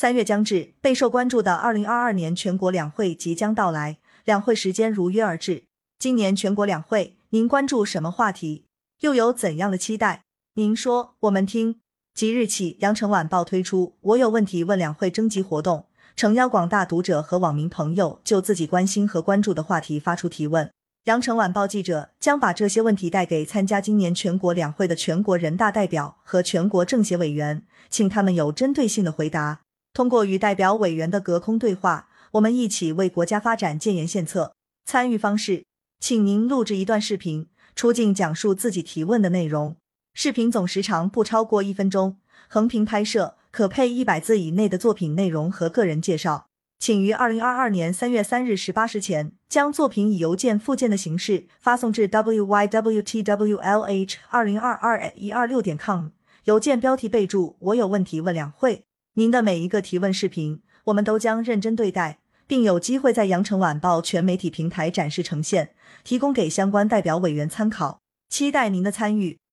三月将至，备受关注的二零二二年全国两会即将到来，两会时间如约而至。今年全国两会，您关注什么话题？又有怎样的期待？您说，我们听。即日起，羊城晚报推出“我有问题问两会”征集活动，诚邀广大读者和网民朋友就自己关心和关注的话题发出提问。羊城晚报记者将把这些问题带给参加今年全国两会的全国人大代表和全国政协委员，请他们有针对性的回答。通过与代表委员的隔空对话，我们一起为国家发展建言献策。参与方式，请您录制一段视频，出镜讲述自己提问的内容。视频总时长不超过一分钟，横屏拍摄，可配一百字以内的作品内容和个人介绍。请于二零二二年三月三日十八时前，将作品以邮件附件的形式发送至 wywtwlh 二零二二一二六点 com，邮件标题备注“我有问题问两会”。您的每一个提问视频，我们都将认真对待，并有机会在羊城晚报全媒体平台展示呈现，提供给相关代表委员参考。期待您的参与。